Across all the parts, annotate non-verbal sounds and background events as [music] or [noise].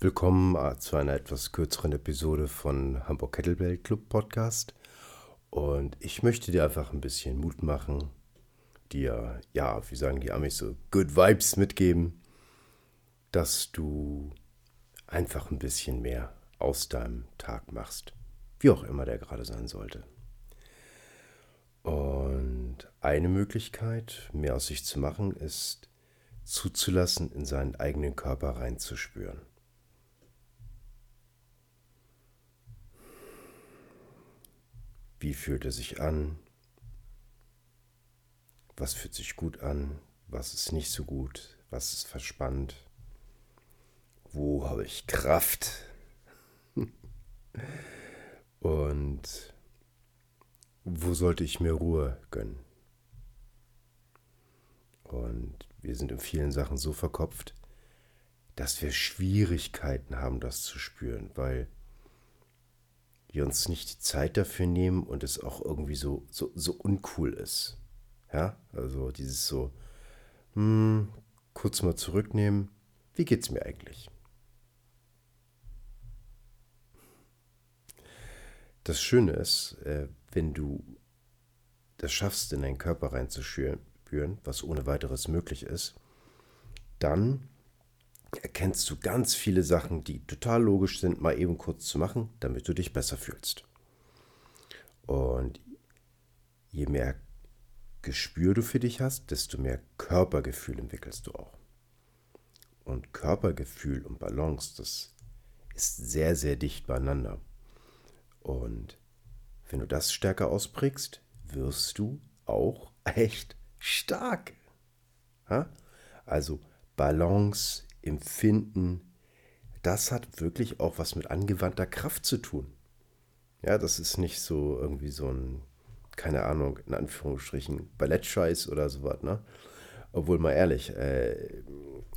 Willkommen äh, zu einer etwas kürzeren Episode von Hamburg Kettlebell Club Podcast. Und ich möchte dir einfach ein bisschen Mut machen, dir, ja, wie sagen die Amis so, Good Vibes mitgeben, dass du einfach ein bisschen mehr aus deinem Tag machst. Wie auch immer der gerade sein sollte. Und eine Möglichkeit, mehr aus sich zu machen, ist zuzulassen, in seinen eigenen Körper reinzuspüren. Wie fühlt er sich an? Was fühlt sich gut an? Was ist nicht so gut? Was ist verspannt? Wo habe ich Kraft? [laughs] Und wo sollte ich mir Ruhe gönnen? Und wir sind in vielen Sachen so verkopft, dass wir Schwierigkeiten haben, das zu spüren, weil wir uns nicht die Zeit dafür nehmen und es auch irgendwie so, so, so uncool ist. Ja, also dieses so, hm, kurz mal zurücknehmen, wie geht's mir eigentlich? Das Schöne ist, äh, wenn du das schaffst, in deinen Körper reinzuspüren, was ohne weiteres möglich ist, dann erkennst du ganz viele Sachen, die total logisch sind, mal eben kurz zu machen, damit du dich besser fühlst. Und je mehr Gespür du für dich hast, desto mehr Körpergefühl entwickelst du auch. Und Körpergefühl und Balance, das ist sehr, sehr dicht beieinander. Und wenn du das stärker ausprägst, wirst du auch echt stark. Also Balance Empfinden, das hat wirklich auch was mit angewandter Kraft zu tun. Ja, das ist nicht so irgendwie so ein, keine Ahnung, in Anführungsstrichen, Ballettscheiß oder sowas, ne? Obwohl mal ehrlich, äh,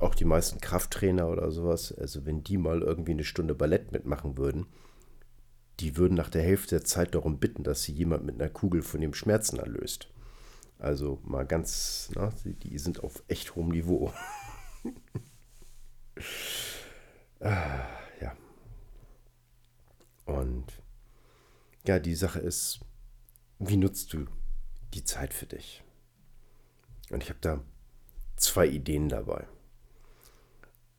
auch die meisten Krafttrainer oder sowas, also wenn die mal irgendwie eine Stunde Ballett mitmachen würden, die würden nach der Hälfte der Zeit darum bitten, dass sie jemand mit einer Kugel von dem Schmerzen erlöst. Also mal ganz, na, die sind auf echt hohem Niveau. Ah, ja. Und ja, die Sache ist, wie nutzt du die Zeit für dich? Und ich habe da zwei Ideen dabei.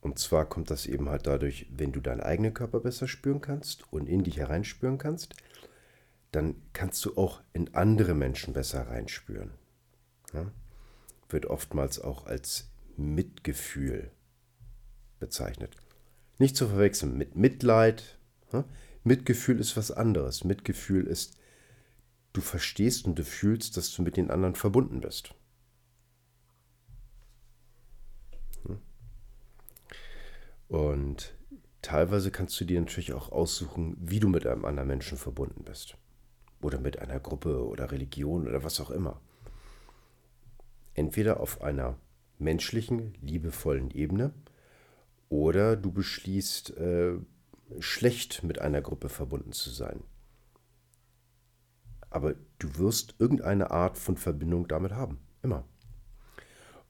Und zwar kommt das eben halt dadurch, wenn du deinen eigenen Körper besser spüren kannst und in dich hereinspüren kannst, dann kannst du auch in andere Menschen besser reinspüren. Ja? Wird oftmals auch als Mitgefühl bezeichnet. Nicht zu verwechseln mit Mitleid. Mitgefühl ist was anderes. Mitgefühl ist, du verstehst und du fühlst, dass du mit den anderen verbunden bist. Und teilweise kannst du dir natürlich auch aussuchen, wie du mit einem anderen Menschen verbunden bist. Oder mit einer Gruppe oder Religion oder was auch immer. Entweder auf einer menschlichen, liebevollen Ebene oder du beschließt, äh, schlecht mit einer Gruppe verbunden zu sein. Aber du wirst irgendeine Art von Verbindung damit haben. Immer.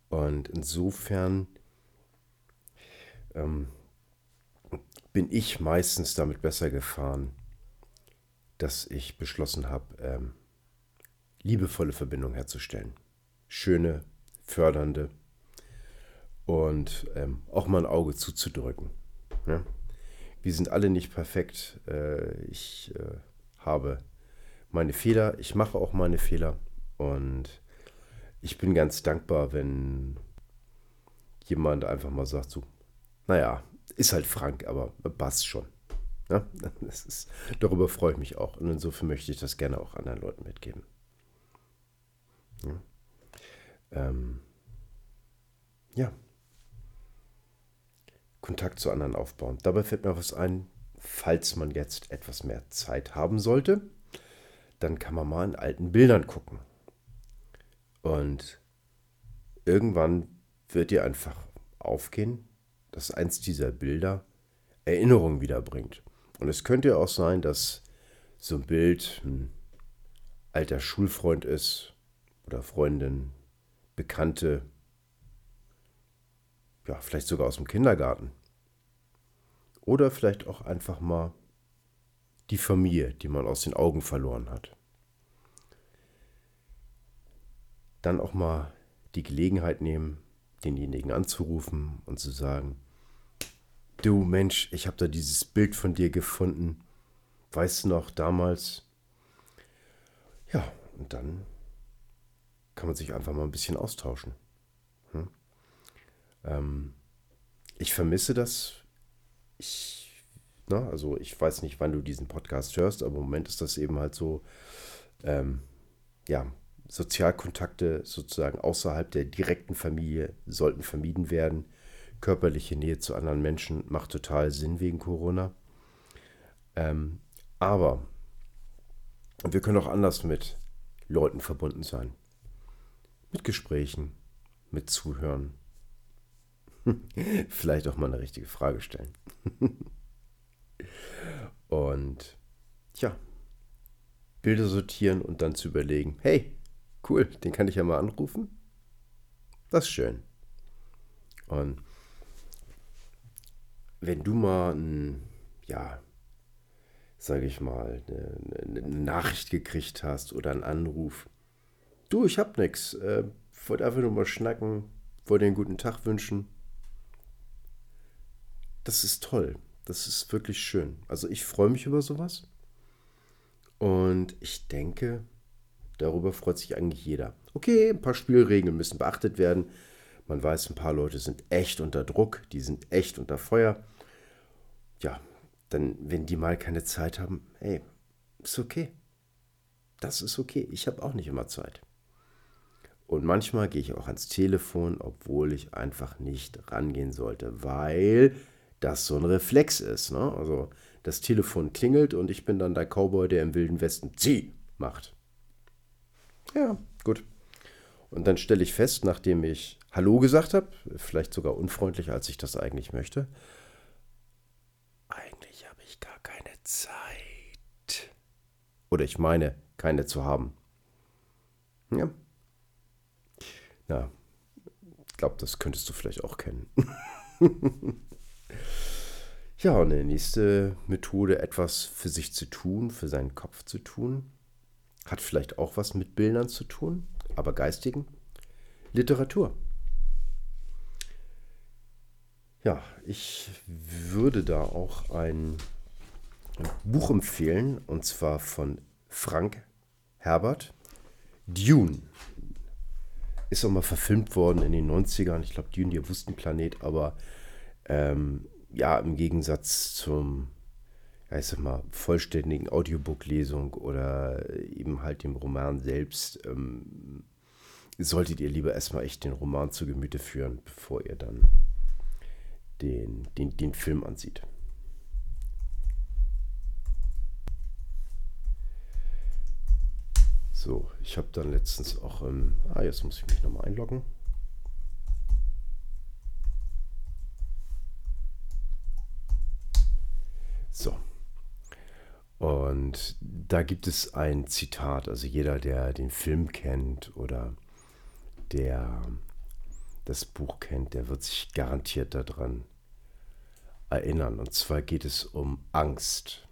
Und insofern ähm, bin ich meistens damit besser gefahren, dass ich beschlossen habe, ähm, liebevolle Verbindung herzustellen. Schöne, fördernde, und ähm, auch mal ein Auge zuzudrücken. Ja? Wir sind alle nicht perfekt. Äh, ich äh, habe meine Fehler, ich mache auch meine Fehler und ich bin ganz dankbar, wenn jemand einfach mal sagt, so, naja, ist halt Frank, aber passt schon. Ja? [laughs] Das ist, darüber freue ich mich auch und insofern möchte ich das gerne auch anderen Leuten mitgeben. Ja. Ähm, ja. Kontakt zu anderen aufbauen. Dabei fällt mir was ein, falls man jetzt etwas mehr Zeit haben sollte, dann kann man mal in alten Bildern gucken. Und irgendwann wird dir einfach aufgehen, dass eins dieser Bilder Erinnerungen wiederbringt. Und es könnte ja auch sein, dass so ein Bild ein alter Schulfreund ist oder Freundin, Bekannte, ja, vielleicht sogar aus dem Kindergarten Oder vielleicht auch einfach mal die Familie, die man aus den Augen verloren hat. Dann auch mal die Gelegenheit nehmen, denjenigen anzurufen und zu sagen, du Mensch, ich habe da dieses Bild von dir gefunden. Weißt du noch damals? Ja, und dann kann man sich einfach mal ein bisschen austauschen. Hm? Ähm, ich vermisse das. Ich, na, also ich weiß nicht, wann du diesen Podcast hörst, aber im Moment ist das eben halt so, ähm, ja, Sozialkontakte sozusagen außerhalb der direkten Familie sollten vermieden werden. Körperliche Nähe zu anderen Menschen macht total Sinn wegen Corona. Ähm, aber wir können auch anders mit Leuten verbunden sein. Mit Gesprächen, mit Zuhören. [laughs] Vielleicht auch mal eine richtige Frage stellen. [laughs] und ja, Bilder sortieren und dann zu überlegen, hey, cool, den kann ich ja mal anrufen. Das ist schön. Und wenn du mal ein, ja, sage ich mal, eine, eine, Nachricht gekriegt hast oder einen Anruf, du, ich hab nix, äh, wollte einfach nur mal schnacken, wollte dir einen guten Tag wünschen. Das ist toll. Das ist wirklich schön. Also ich freue mich über sowas. Und ich denke, darüber freut sich eigentlich jeder. Okay, ein paar Spielregeln müssen beachtet werden. Man weiß, ein paar Leute sind echt unter Druck, die sind echt unter Feuer. Ja, dann, wenn die mal keine Zeit haben, hey, ist okay. Das ist okay. Ich habe auch nicht immer Zeit. Und manchmal gehe ich auch ans Telefon, obwohl ich einfach nicht rangehen sollte, weil das so ein Reflex ist. Ne? Also das Telefon klingelt und ich bin dann der Cowboy, der im Wilden Westen Zieh macht. Ja, gut. Und dann stelle ich fest, nachdem ich Hallo gesagt habe, vielleicht sogar unfreundlich, als ich das eigentlich möchte, eigentlich habe ich gar keine Zeit. Oder ich meine, keine zu haben. Ja. Na, ich glaube, das könntest du vielleicht auch kennen. [laughs] ja, und eine nächste Methode, etwas für sich zu tun, für seinen Kopf zu tun, hat vielleicht auch was mit Bildern zu tun, aber geistigen. Literatur. Ja, ich würde da auch ein Buch empfehlen, und zwar von Frank Herbert, Dune. Ist auch mal verfilmt worden in den 90ern. Ich glaube, Dune, der Wüstenplanet, aber ähm, ja, im Gegensatz zum, ja, ich sag mal, vollständigen Audiobook-Lesung oder eben halt dem Roman selbst, ähm, solltet ihr lieber erstmal echt den Roman zu Gemüte führen, bevor ihr dann den, den, den Film ansieht. So, ich habe dann letztens auch, ähm, ah, jetzt muss ich mich nochmal einloggen. So. Und da gibt es ein Zitat, also jeder, der den Film kennt oder der das Buch kennt, der wird sich garantiert daran erinnern. Und zwar geht es um Angst.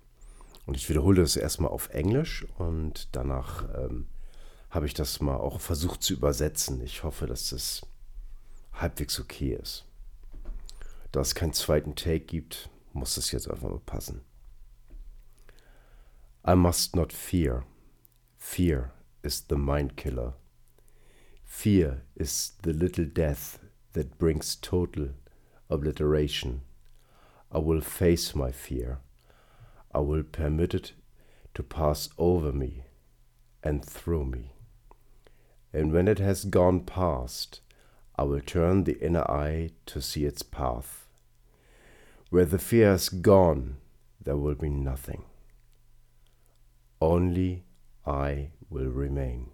Und ich wiederhole das erstmal auf Englisch und danach ähm, habe ich das mal auch versucht zu übersetzen. Ich hoffe, dass das halbwegs okay ist. Da es keinen zweiten Take gibt, muss es jetzt einfach mal passen. I must not fear. Fear is the mind killer. Fear is the little death that brings total obliteration. I will face my fear. I will permit it to pass over me and through me. And when it has gone past, I will turn the inner eye to see its path. Where the fear has gone, there will be nothing. Only I will remain.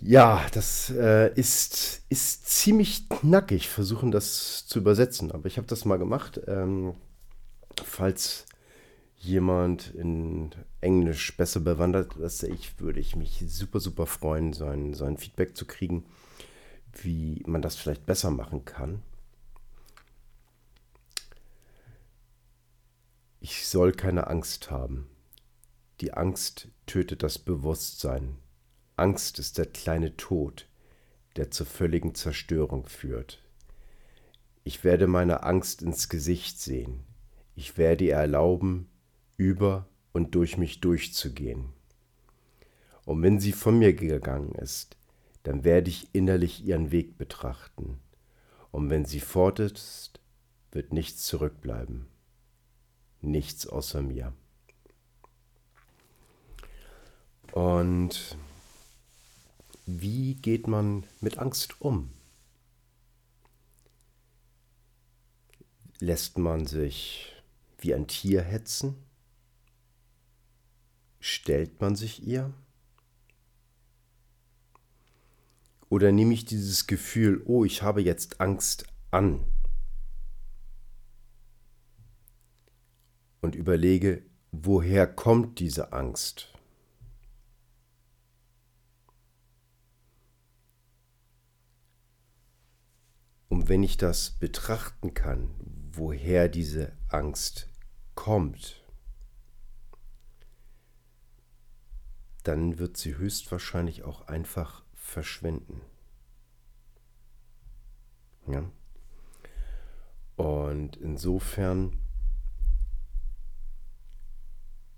Ja, das äh, ist, ist ziemlich knackig, versuchen das zu übersetzen. Aber ich habe das mal gemacht. Ähm, falls jemand in Englisch besser bewandert als ich, würde ich mich super, super freuen, sein, sein Feedback zu kriegen, wie man das vielleicht besser machen kann. Soll keine Angst haben. Die Angst tötet das Bewusstsein. Angst ist der kleine Tod, der zur völligen Zerstörung führt. Ich werde meiner Angst ins Gesicht sehen. Ich werde ihr erlauben, über und durch mich durchzugehen. Und wenn sie von mir gegangen ist, dann werde ich innerlich ihren Weg betrachten. Und wenn sie fort ist, wird nichts zurückbleiben. Nichts außer mir. Und wie geht man mit Angst um? Lässt man sich wie ein Tier hetzen? Stellt man sich ihr? Oder nehme ich dieses Gefühl, oh, ich habe jetzt Angst an und überlege, woher kommt diese Angst? Und wenn ich das betrachten kann, woher diese Angst kommt, dann wird sie höchstwahrscheinlich auch einfach verschwinden. Ja? Und insofern,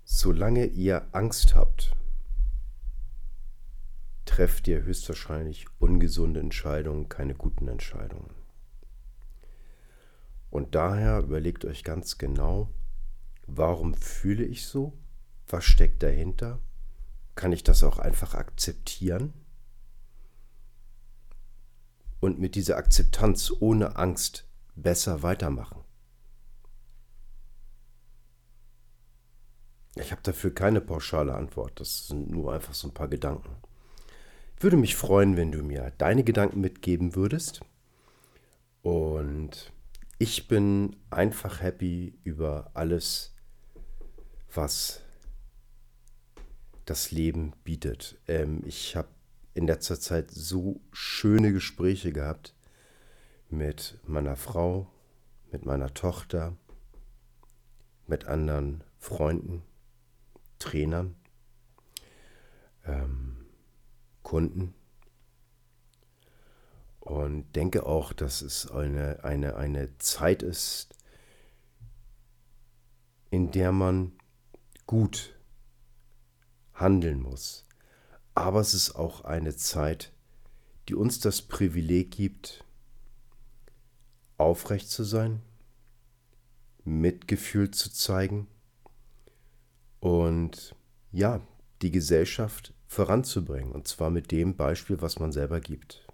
solange ihr Angst habt, trefft ihr höchstwahrscheinlich ungesunde Entscheidungen, keine guten Entscheidungen. Und daher überlegt euch ganz genau, warum fühle ich so? Was steckt dahinter? Kann ich das auch einfach akzeptieren? Und mit dieser Akzeptanz ohne Angst besser weitermachen. Ich habe dafür keine pauschale Antwort. Das sind nur einfach so ein paar Gedanken. Ich würde mich freuen, wenn du mir deine Gedanken mitgeben würdest. Und ich bin einfach happy über alles, was das Leben bietet. Ähm, ich habe in letzter Zeit so schöne Gespräche gehabt mit meiner Frau, mit meiner Tochter, mit anderen Freunden, Trainern, ähm, Kunden und denke auch, dass es eine, eine, eine Zeit ist, in der man gut handeln muss. Aber es ist auch eine Zeit, die uns das Privileg gibt, aufrecht zu sein, Mitgefühl zu zeigen und ja, die Gesellschaft voranzubringen. Und zwar mit dem Beispiel, was man selber gibt.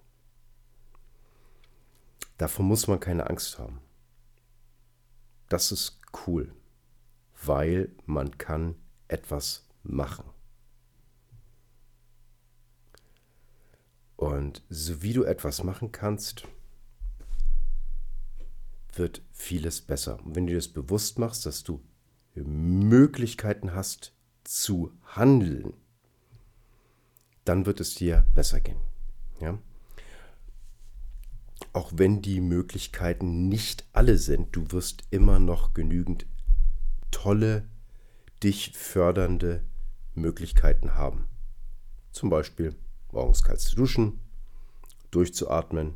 Davor muss man keine Angst haben. Das ist cool, weil man kann etwas machen. Und so wie du etwas machen kannst, wird vieles besser. Und wenn du dir das bewusst machst, dass du Möglichkeiten hast zu handeln, dann wird es dir besser gehen. Ja? auch wenn die Möglichkeiten nicht alle sind, du wirst immer noch genügend tolle, dich fördernde Möglichkeiten haben. Zum Beispiel morgens kalt zu duschen, durchzuatmen,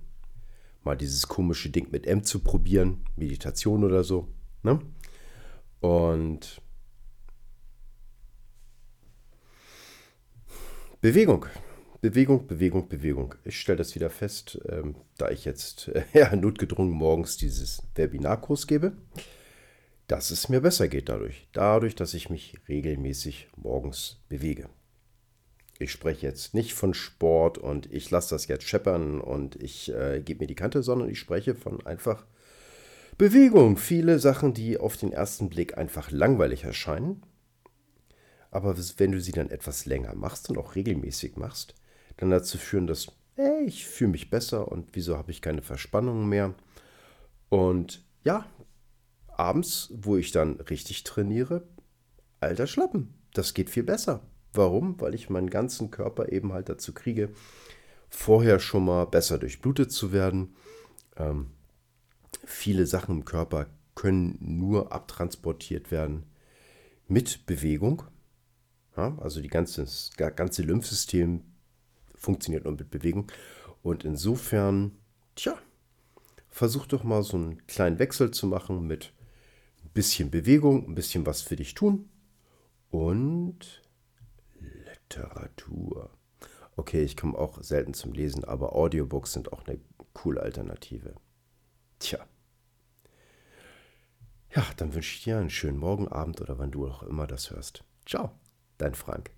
mal dieses komische Ding mit M zu probieren, Meditation oder so. Ne? Und Bewegung. Bewegung, Bewegung, Bewegung. Ich stelle das wieder fest, ähm, da ich jetzt äh, [laughs] ja, notgedrungen morgens dieses Webinarkurs gebe, dass es mir besser geht dadurch. Dadurch, dass ich mich regelmäßig morgens bewege. Ich spreche jetzt nicht von Sport und ich lasse das jetzt scheppern und ich äh, gebe mir die Kante, sondern ich spreche von einfach Bewegung. Viele Sachen, die auf den ersten Blick einfach langweilig erscheinen. Aber wenn du sie dann etwas länger machst und auch regelmäßig machst, dann dazu führen, dass hey, ich fühle mich besser und wieso habe ich keine Verspannungen mehr. Und ja, abends, wo ich dann richtig trainiere, alter Schlappen, das geht viel besser. Warum? Weil ich meinen ganzen Körper eben halt dazu kriege, vorher schon mal besser durchblutet zu werden. Ähm, viele Sachen im Körper können nur abtransportiert werden, mit Bewegung. Ja, also die ganze, das ganze Lymphsystem funktioniert nur mit Bewegung. Und insofern, tja, versuch doch mal so einen kleinen Wechsel zu machen mit ein bisschen Bewegung, ein bisschen was für dich tun und Literatur. Okay, ich komme auch selten zum Lesen, aber Audiobooks sind auch eine coole Alternative. Tja. Ja, dann wünsche ich dir einen schönen Morgen, Abend oder wann du auch immer das hörst. Ciao, dein Frank.